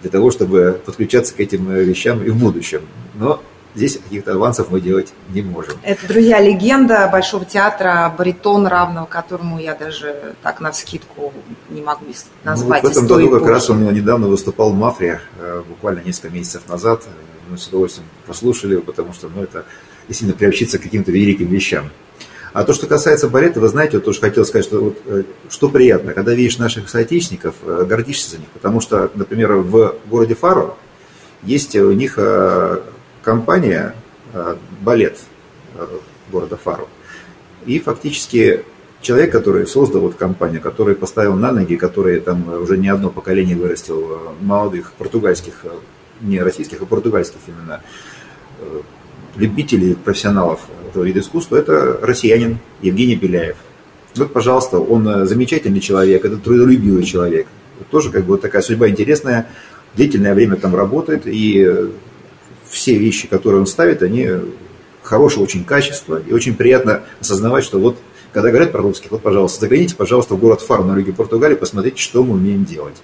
для того, чтобы подключаться к этим э, вещам и в будущем. Но здесь каких-то авансов мы делать не можем. Это, друзья, легенда Большого театра, баритон равного которому я даже так на вскидку не могу назвать. Ну, в этом году как раз он недавно выступал в Мафре, э, буквально несколько месяцев назад. Мы с удовольствием послушали его, потому что ну, это действительно приобщиться к каким-то великим вещам. А то, что касается балета, вы знаете, вот тоже хотел сказать, что, вот, э, что приятно, когда видишь наших соотечественников, э, гордишься за них. Потому что, например, в городе Фару есть у них э, компания балет города Фару. И фактически человек, который создал вот компанию, который поставил на ноги, который там уже не одно поколение вырастил молодых португальских, не российских, а португальских именно любителей, профессионалов этого вида искусства, это россиянин Евгений Беляев. Вот, пожалуйста, он э, замечательный человек, это трудолюбивый человек. Тоже как бы вот такая судьба интересная, длительное время там работает, и э, все вещи, которые он ставит, они хорошего очень качества, и очень приятно осознавать, что вот, когда говорят про русских, вот, пожалуйста, загляните, пожалуйста, в город Фару на юге Португалии, посмотрите, что мы умеем делать.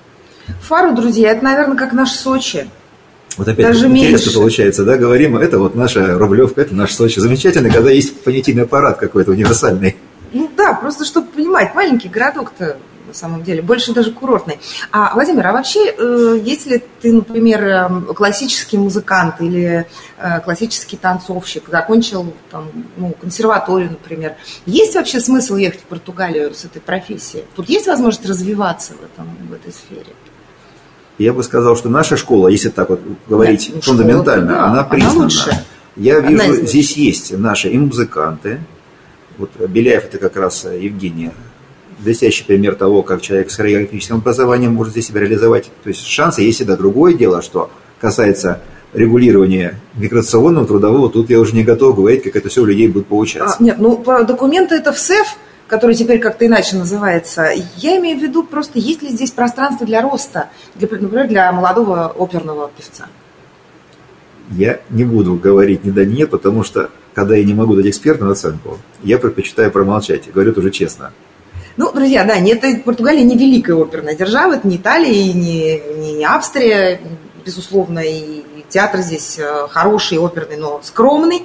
Фару, друзья, это, наверное, как наш Сочи. Вот опять Даже интересно меньше. получается, да, говорим, это вот наша Рублевка, это наш Сочи. Замечательно, когда есть понятийный аппарат какой-то универсальный. Ну да, просто чтобы понимать, маленький городок-то на самом деле, больше даже курортный. А, Владимир, а вообще, э, если ты, например, эм, классический музыкант или э, классический танцовщик, закончил там, ну, консерваторию, например, есть вообще смысл ехать в Португалию с этой профессией? Тут есть возможность развиваться в, этом, в этой сфере? Я бы сказал, что наша школа, если так вот говорить Нет, фундаментально, школа, да, она признана. Она лучше. Я вижу, она здесь есть наши и музыканты. Вот Беляев это как раз Евгения блестящий пример того, как человек с хореографическим образованием может здесь себя реализовать. То есть шансы есть всегда. Другое дело, что касается регулирования миграционного, трудового, тут я уже не готов говорить, как это все у людей будет получаться. А, нет, ну документы это в СЭФ, который теперь как-то иначе называется, я имею в виду просто, есть ли здесь пространство для роста, для, например, для молодого оперного певца? Я не буду говорить ни да ни нет, потому что, когда я не могу дать экспертную оценку, я предпочитаю промолчать, говорю тоже честно. Ну, друзья, да, нет, Португалия не великая оперная держава, это не Италия, не, не, не Австрия, безусловно, и театр здесь э, хороший, оперный, но скромный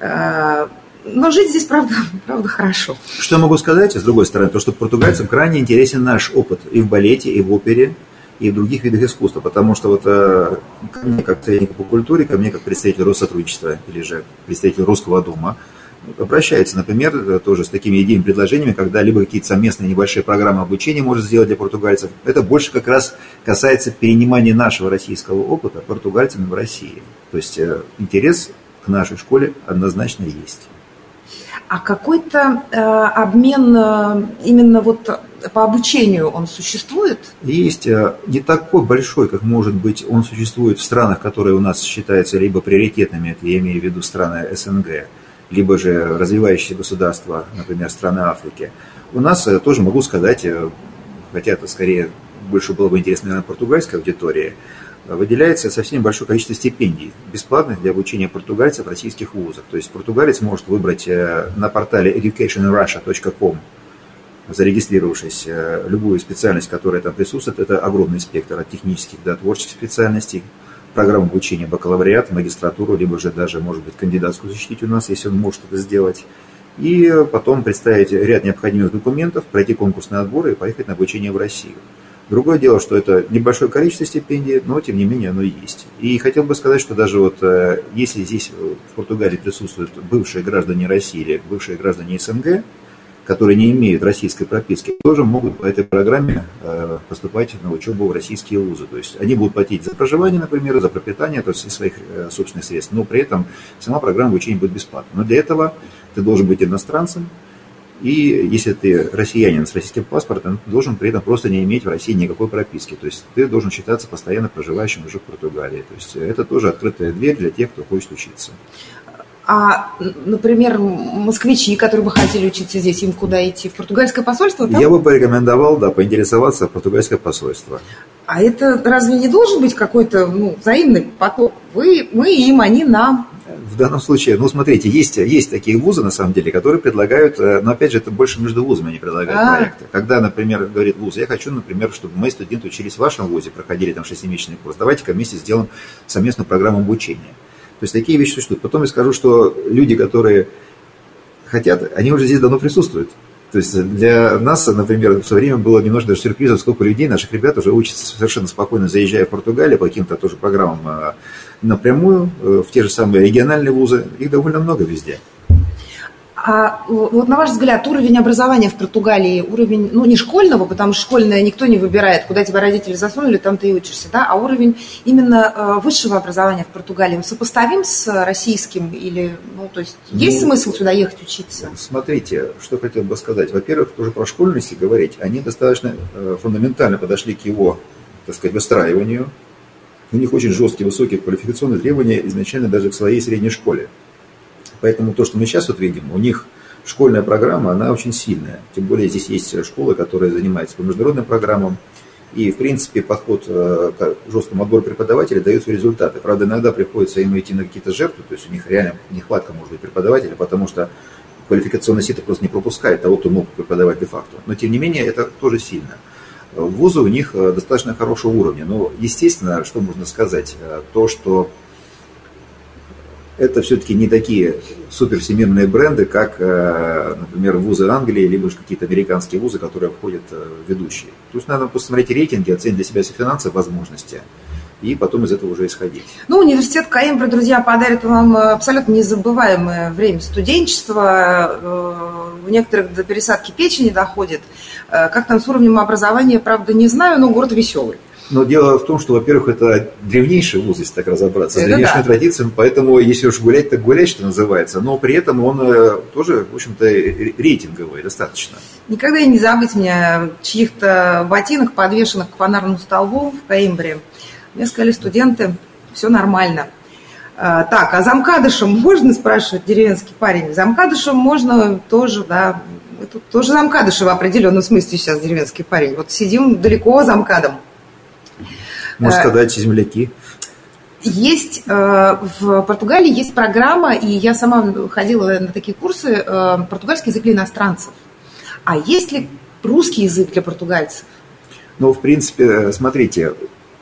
э, но жить здесь, правда, правда, хорошо. Что я могу сказать, с другой стороны, то, что португальцам крайне интересен наш опыт и в балете, и в опере, и в других видах искусства, потому что вот э, ко мне как тренинг по культуре, ко мне как представитель Россотрудничества или же представитель Русского дома, обращается, например, тоже с такими идеями, предложениями, когда либо какие-то совместные небольшие программы обучения может сделать для португальцев. Это больше как раз касается перенимания нашего российского опыта португальцами в России. То есть э, интерес к нашей школе однозначно есть. А какой-то э, обмен э, именно вот по обучению он существует? Есть э, не такой большой, как может быть, он существует в странах, которые у нас считаются либо приоритетными, это я имею в виду страны СНГ, либо же развивающиеся государства, например, страны Африки. У нас э, тоже могу сказать, э, хотя это скорее больше было бы интересно, наверное, португальской аудитории, выделяется совсем большое количество стипендий, бесплатных для обучения португальцев в российских вузах. То есть португалец может выбрать э, на портале educationrussia.com, зарегистрировавшись, э, любую специальность, которая там присутствует. Это огромный спектр от технических до творческих специальностей, программ обучения бакалавриат, магистратуру, либо же даже, может быть, кандидатскую защитить у нас, если он может это сделать. И потом представить ряд необходимых документов, пройти конкурсный отбор и поехать на обучение в Россию. Другое дело, что это небольшое количество стипендий, но тем не менее оно есть. И хотел бы сказать, что даже вот э, если здесь в Португалии присутствуют бывшие граждане России или бывшие граждане СНГ, которые не имеют российской прописки, тоже могут по этой программе э, поступать на учебу в российские вузы. То есть они будут платить за проживание, например, за пропитание, то есть из своих э, собственных средств, но при этом сама программа обучения будет бесплатна. Но для этого ты должен быть иностранцем, и если ты россиянин с российским паспортом, ты должен при этом просто не иметь в России никакой прописки. То есть ты должен считаться постоянно проживающим уже в Португалии. То есть это тоже открытая дверь для тех, кто хочет учиться. А, например, москвичи, которые бы хотели учиться здесь, им куда идти? В португальское посольство? Там? Я бы порекомендовал, да, поинтересоваться в португальское посольство. А это разве не должен быть какой-то ну, взаимный поток? Вы, мы им, они нам в данном случае, ну, смотрите, есть, есть такие вузы, на самом деле, которые предлагают, э, но, опять же, это больше между вузами они предлагают а проекты. Когда, например, говорит вуз, я хочу, например, чтобы мои студенты учились в вашем вузе, проходили там шестимесячный курс, давайте-ка вместе сделаем совместную программу обучения. То есть такие вещи существуют. Потом я скажу, что люди, которые хотят, они уже здесь давно присутствуют. То есть для нас, например, в свое время было немножко даже сюрпризом, сколько людей, наших ребят уже учатся совершенно спокойно, заезжая в Португалию по каким-то тоже программам а, напрямую, э, в те же самые региональные вузы. Их довольно много везде. А вот на ваш взгляд, уровень образования в Португалии, уровень, ну, не школьного, потому что школьное никто не выбирает, куда тебя родители засунули, там ты и учишься, да, а уровень именно э, высшего образования в Португалии, он сопоставим с российским или, ну, то есть ну, есть смысл сюда ехать учиться? Смотрите, что хотел бы сказать. Во-первых, тоже про школьности говорить, они достаточно э, фундаментально подошли к его, так сказать, выстраиванию. У них очень жесткие, высокие квалификационные требования изначально даже к своей средней школе. Поэтому то, что мы сейчас вот видим, у них школьная программа, она очень сильная. Тем более здесь есть школы, которые занимаются по международным программам. И, в принципе, подход э, к жесткому отбору преподавателей дает свои результаты. Правда, иногда приходится им идти на какие-то жертвы, то есть у них реально нехватка может быть преподавателя, потому что квалификационный сито просто не пропускает того, кто мог преподавать де-факто. Но, тем не менее, это тоже сильно. Вузы у них э, достаточно хорошего уровня. Но, естественно, что можно сказать? Э, то, что это все-таки не такие супервсемирные бренды, как, э, например, вузы Англии, либо же какие-то американские вузы, которые обходят ведущие. То есть надо посмотреть рейтинги, оценить для себя все финансовые возможности и потом из этого уже исходить. Ну, университет Каимбра, друзья, подарит вам абсолютно незабываемое время студенчества. Э, у некоторых до пересадки печени доходит. Как там с уровнем образования, правда, не знаю, но город веселый. Но дело в том, что, во-первых, это древнейший вуз, если так разобраться, с древнейшими да. традициями, поэтому если уж гулять, так гулять, что называется. Но при этом он э, тоже, в общем-то, рейтинговый достаточно. Никогда не забыть мне чьих-то ботинок, подвешенных к фонарному столбу в Каимбре. Мне сказали студенты, все нормально. А, так, а замкадышем можно, спрашивает деревенский парень. Замкадышем можно тоже, да, тут тоже замкадыши в определенном смысле сейчас деревенский парень. Вот сидим далеко замкадом. Можно э, сказать, земляки. Есть э, в Португалии есть программа, и я сама ходила на такие курсы э, португальский язык для иностранцев. А есть ли русский язык для португальцев? Ну, в принципе, смотрите,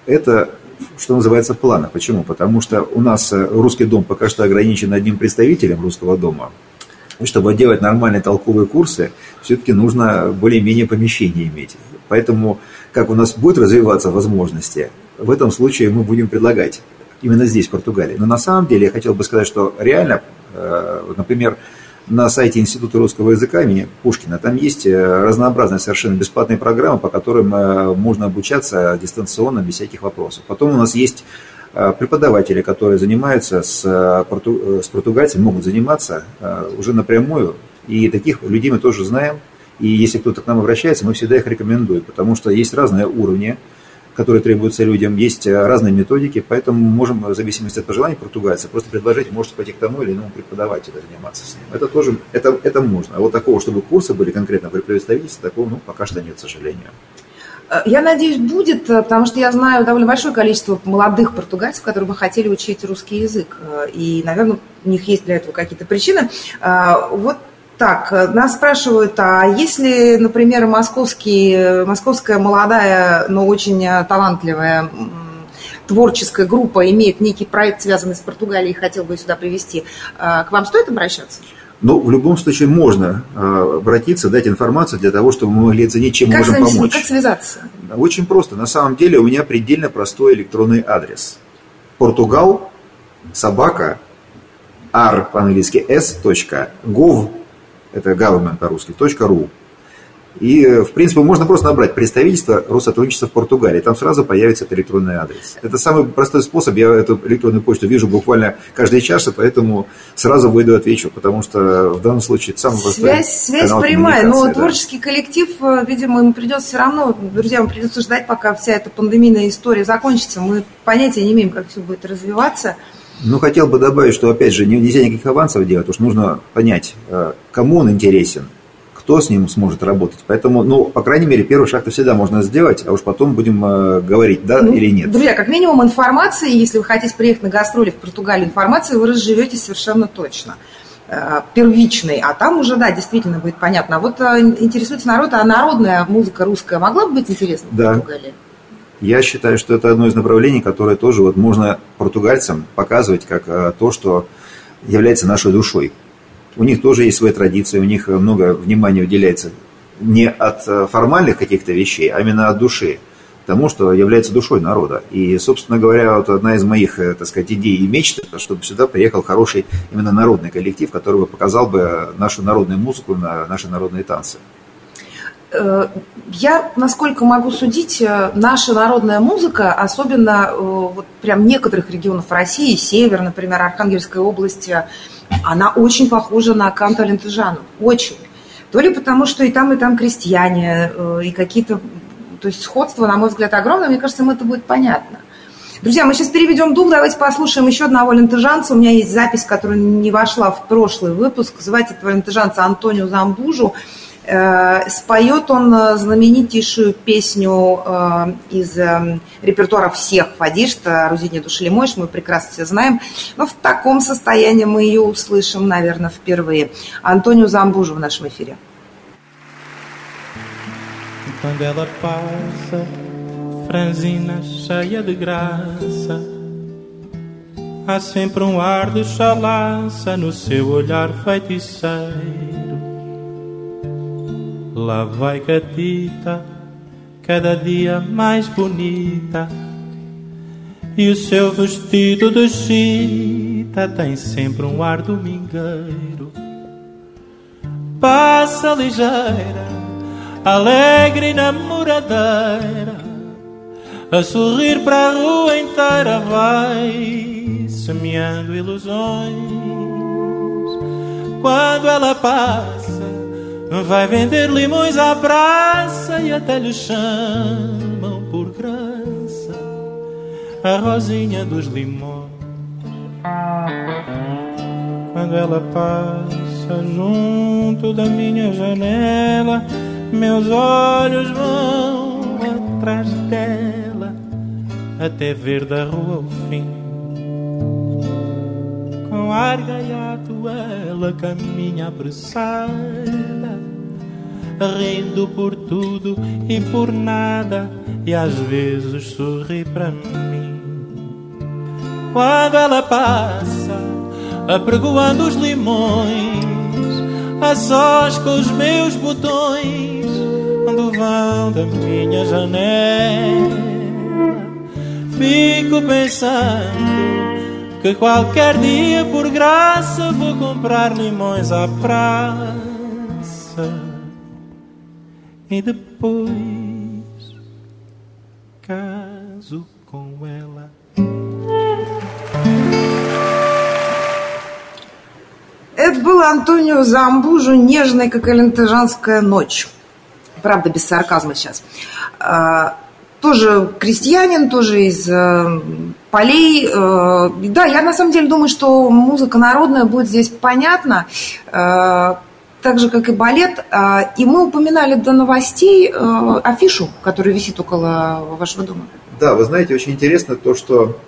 это что называется в. Почему? Потому что у нас русский дом пока что ограничен одним представителем русского дома. И чтобы делать нормальные толковые курсы, все-таки нужно более-менее помещение иметь. Поэтому, как у нас будут развиваться возможности, в этом случае мы будем предлагать именно здесь, в Португалии. Но на самом деле я хотел бы сказать, что реально, э, например, на сайте Института русского языка имени Пушкина там есть э, разнообразные совершенно бесплатные программы, по которым э, можно обучаться дистанционно без всяких вопросов. Потом у нас есть преподаватели, которые занимаются с, порту, с португальцами, могут заниматься уже напрямую. И таких людей мы тоже знаем. И если кто-то к нам обращается, мы всегда их рекомендуем, потому что есть разные уровни которые требуются людям. Есть э, разные методики, поэтому мы можем, в зависимости от пожеланий португальца, просто предложить, можете пойти к тому или иному преподавателю заниматься с ним. Это тоже, это, это можно. А вот такого, чтобы курсы были конкретно при представительстве, такого, ну, пока что нет, к сожалению. Э, я надеюсь, будет, э, потому что я знаю довольно большое количество молодых португальцев, которые бы хотели учить русский язык. И, наверное, у них есть для этого какие-то причины. Вот так, э, нас спрашивают, а если, например, московский, московская молодая, но очень э, талантливая творческая группа имеет некий проект, связанный с Португалией, и хотел бы сюда привести, э, к вам стоит обращаться? Ну, в любом случае можно обратиться, дать информацию для того, чтобы мы могли оценить, чем как можем помочь. Как связаться? Очень просто. На самом деле у меня предельно простой электронный адрес. Португал, собака, r по-английски s.gov это government по-русски, .ru. И, в принципе, можно просто набрать представительство Россотрудничества в Португалии. Там сразу появится этот электронный адрес. Это самый простой способ. Я эту электронную почту вижу буквально каждый час, и поэтому сразу выйду отвечу, потому что в данном случае это самый простой Связь, связь прямая, но да. творческий коллектив, э, видимо, ему придется все равно, друзья, ему придется ждать, пока вся эта пандемийная история закончится. Мы понятия не имеем, как все будет развиваться. Ну, хотел бы добавить, что, опять же, нельзя никаких авансов делать, что нужно понять, э, кому он интересен, кто с ним сможет работать. Поэтому, ну, по крайней мере, первый шаг-то всегда можно сделать, а уж потом будем э, говорить, да ну, или нет. Друзья, как минимум информации, если вы хотите приехать на гастроли в Португалию, информации вы разживете совершенно точно э, первичный, а там уже, да, действительно будет понятно. А вот интересуется народ, а народная музыка русская могла бы быть интересна да. в Португалии? Я считаю, что это одно из направлений, которое тоже вот можно португальцам показывать как э, то, что является нашей душой. У них тоже есть свои традиции, у них много внимания уделяется не от э, формальных каких-то вещей, а именно от души, тому, что является душой народа. И, собственно говоря, вот одна из моих, э, так сказать, идей и мечт, это чтобы сюда приехал хороший именно народный коллектив, который бы показал бы нашу народную музыку, наши народные танцы. Э, я, насколько могу судить, наша народная музыка, особенно вот прям некоторых регионов России, север, например, Архангельской области, она очень похожа на канто Лентыжану. Очень то ли потому, что и там, и там крестьяне, э, и какие-то... То есть сходство, на мой взгляд, огромное. Мне кажется, им это будет понятно. Друзья, мы сейчас переведем дух, давайте послушаем еще одного лентыжанца. У меня есть запись, которая не вошла в прошлый выпуск. Звать этого лентыжанца Антонио Замбужу. Э, споет он э, знаменитейшую песню э, из репертуара всех фадишта «Рузине души мощь», мы прекрасно все знаем, но в таком состоянии мы ее услышим, наверное, впервые. Антонио Замбужу в нашем эфире. Franzina cheia de graça, há sempre um ar de chalaça no seu olhar feiticeiro. Lá vai Catita, cada dia mais bonita. E o seu vestido de chita tem sempre um ar domingueiro. Passa ligeira, alegre e namoradeira, a sorrir para a rua inteira vai semeando ilusões. Quando ela passa, Vai vender limões à praça e até lhe chamam por graça a rosinha dos limões. Quando ela passa junto da minha janela, meus olhos vão atrás dela até ver da rua o fim. Com ar gaiato ela caminha apressada rindo por tudo e por nada, e às vezes sorri para mim. Quando ela passa, apregoando os limões, a sós com os meus botões, quando vão da minha janela, fico pensando que qualquer dia, por graça, vou comprar limões à praça e depois caso com ela. Это был Антонио Замбужу «Нежная, как элентежанская ночь». Правда, без сарказма сейчас. А, тоже крестьянин, тоже из э, полей. Э, да, я на самом деле думаю, что музыка народная будет здесь понятна. Так же, как и балет. А, и мы упоминали до новостей э, афишу, которая висит около вашего дома. Да, вы знаете, очень интересно то, что,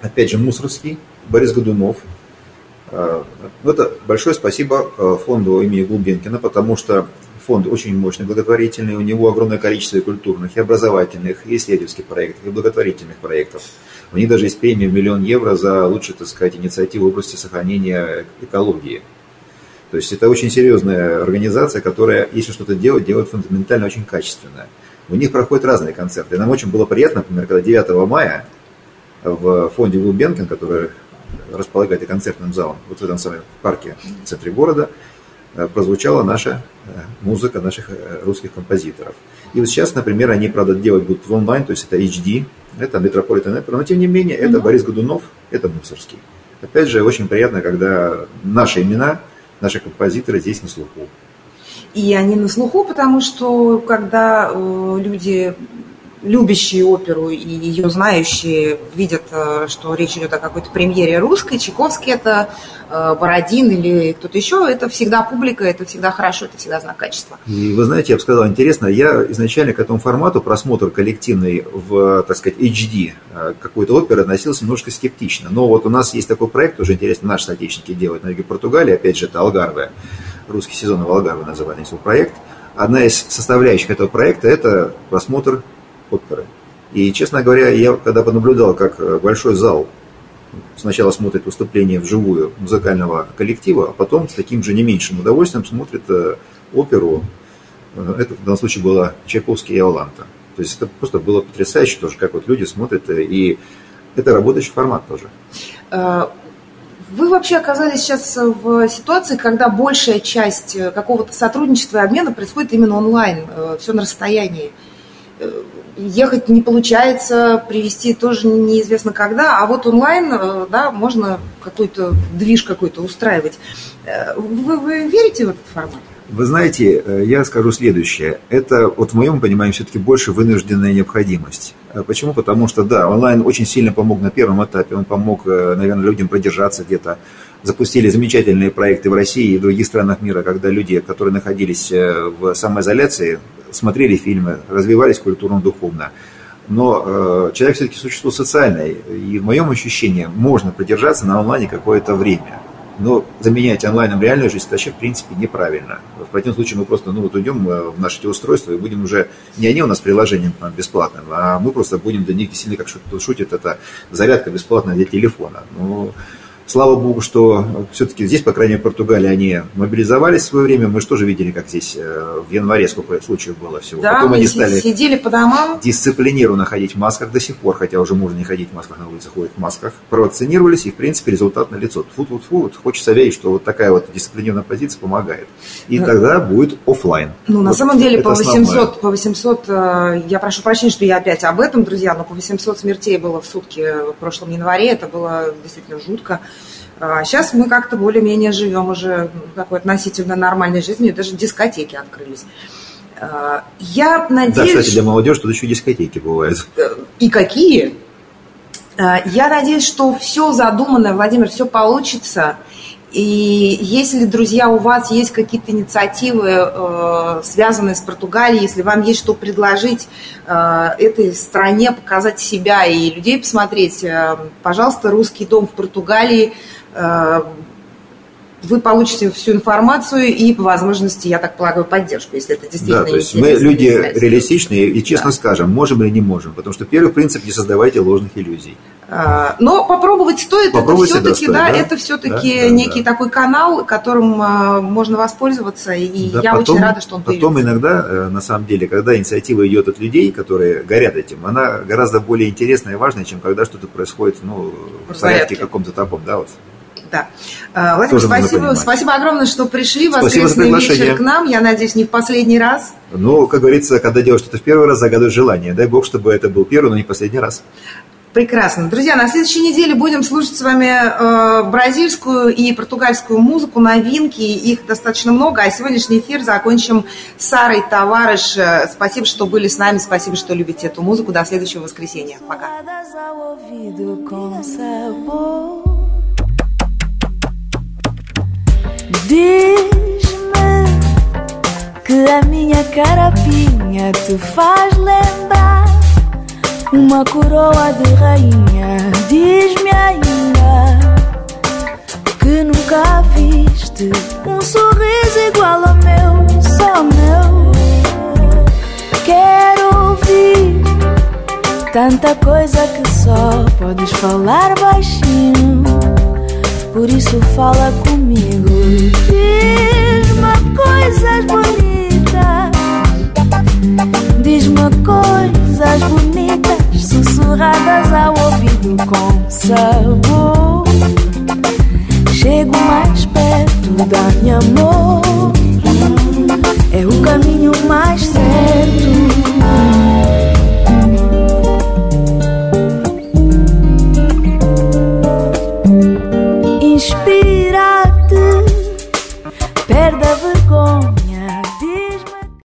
опять же, Мусорский, Борис Годунов. Э, ну, это большое спасибо э, фонду имени Гулбенкина, потому что фонд очень мощный, благотворительный, у него огромное количество и культурных, и образовательных, и исследовательских проектов, и благотворительных проектов. У них даже есть премия в миллион евро за лучшую, так сказать, инициативу в области сохранения экологии. То есть это очень серьезная организация, которая, если что-то делает, делает фундаментально очень качественно. У них проходят разные концерты. нам очень было приятно, например, когда 9 мая в фонде Гулбенкин, который располагает и концертным залом, вот в этом самом парке в центре города, э, прозвучала наша э, музыка наших э, русских композиторов. И вот сейчас, например, они, правда, делать будут в онлайн, то есть это HD, это Metropolitan Opera, но тем не менее, это Борис Годунов, это Мусорский. Опять же, очень приятно, когда наши имена – наши композиторы здесь на слуху. И они на слуху, потому что когда э, люди любящие оперу и ее знающие видят, э, что речь идет о какой-то премьере русской, Чайковский это, э, Бородин или кто-то еще, это всегда публика, это всегда хорошо, это всегда знак качества. И вы знаете, я бы сказал, интересно, я изначально к этому формату просмотр коллективный в, так сказать, HD э, какой-то оперы относился немножко скептично. Но вот у нас есть такой проект, тоже интересно, наши соотечественники делают на юге Португалии, опять же, это Алгарве, русский сезон в Алгарве называется проект. Одна из составляющих этого проекта – это просмотр оперы. И, честно говоря, я когда понаблюдал, как э, большой зал сначала смотрит выступление вживую музыкального коллектива, а потом с таким же не меньшим удовольствием смотрит э, оперу. Э, это в данном случае была Чайковский и Иоланта. То есть это просто было потрясающе тоже, как вот люди смотрят, и это работающий формат тоже. Вы вообще оказались сейчас в ситуации, когда большая часть какого-то сотрудничества и обмена происходит именно онлайн, все на расстоянии ехать не получается, привести тоже неизвестно когда, а вот онлайн, э, да, можно какой-то движ какой-то устраивать. Э, вы, вы верите в этот формат? Вы знаете, э, я скажу следующее. Это, вот в моем понимании, все-таки больше вынужденная необходимость. Почему? Потому что, да, онлайн очень сильно помог на первом этапе. Он помог, наверное, людям продержаться где-то. Запустили замечательные проекты в России и в других странах мира, когда люди, которые находились в самоизоляции, смотрели фильмы, развивались культурно-духовно. Но э, человек все-таки существо социальное, и в моем ощущении можно продержаться на онлайне какое-то время. Но заменять онлайном реальную жизнь, вообще, в принципе, неправильно. В противном случае мы просто ну, вот уйдем э, в наши эти устройства и будем уже, не они у нас приложением там, бесплатным, а мы просто будем для них действительно, как шутит это зарядка бесплатная для телефона. Ну, Слава богу, что все-таки здесь, по крайней мере, в Португалии они мобилизовались в свое время. Мы же тоже видели, как здесь э, в январе сколько случаев было всего. Да, Потом они стали сидели по домам. Дисциплинированно ходить в масках до сих пор, хотя уже можно не ходить в масках на улице, ходят в масках. Провакцинировались, и, в принципе, результат на лицо. Фу -фу -фу, вот хочется верить, что вот такая вот дисциплинированная позиция помогает. И да. тогда будет офлайн. Ну, вот на самом деле, по 800, по 800, э, я прошу прощения, что я опять об этом, друзья, но по 800 смертей было в сутки в прошлом январе. Это было действительно жутко. А сейчас мы как-то более-менее живем уже такой относительно нормальной жизнью, даже дискотеки открылись. А, я надеюсь... Да, кстати, для молодежи тут еще дискотеки бывают. Э, и какие? А, я надеюсь, что все задуманное, Владимир, все получится. И если, друзья, у вас есть какие-то инициативы, э, связанные с Португалией, если вам есть что предложить э, этой стране, показать себя и людей посмотреть, пожалуйста, русский дом в Португалии – вы получите всю информацию и, по возможности, я так полагаю, поддержку, если это действительно Да, то есть мы люди реалистичные и честно да. скажем, можем или не можем, потому что первый принцип – не создавайте ложных иллюзий. А, но попробовать стоит, попробовать это все-таки, да, да, это все-таки да, некий да. такой канал, которым а, можно воспользоваться, и да, я потом, очень рада, что он появился. Потом иногда, э, на самом деле, когда инициатива идет от людей, которые горят этим, она гораздо более интересная и важная, чем когда что-то происходит, ну, в порядке каком-то таком, да, вот. Да. А, Владимир, спасибо, спасибо огромное, что пришли в воскресный вечер к нам. Я надеюсь, не в последний раз. Ну, как говорится, когда делаешь что-то в первый раз, загадывай желание. Дай бог, чтобы это был первый, но не последний раз. Прекрасно. Друзья, на следующей неделе будем слушать с вами э, бразильскую и португальскую музыку, новинки. Их достаточно много. А сегодняшний эфир закончим с Сарой Товарыш. Спасибо, что были с нами. Спасибо, что любите эту музыку. До следующего воскресенья. Пока. Diz-me que a minha carapinha te faz lembrar uma coroa de rainha. Diz-me ainda que nunca viste um sorriso igual ao meu, só meu. Quero ouvir tanta coisa que só podes falar baixinho por isso fala comigo. Diz-me coisas bonitas. Diz-me coisas bonitas, sussurradas ao ouvido com sabor. Chego mais perto, dá-me amor. É o caminho mais certo. perda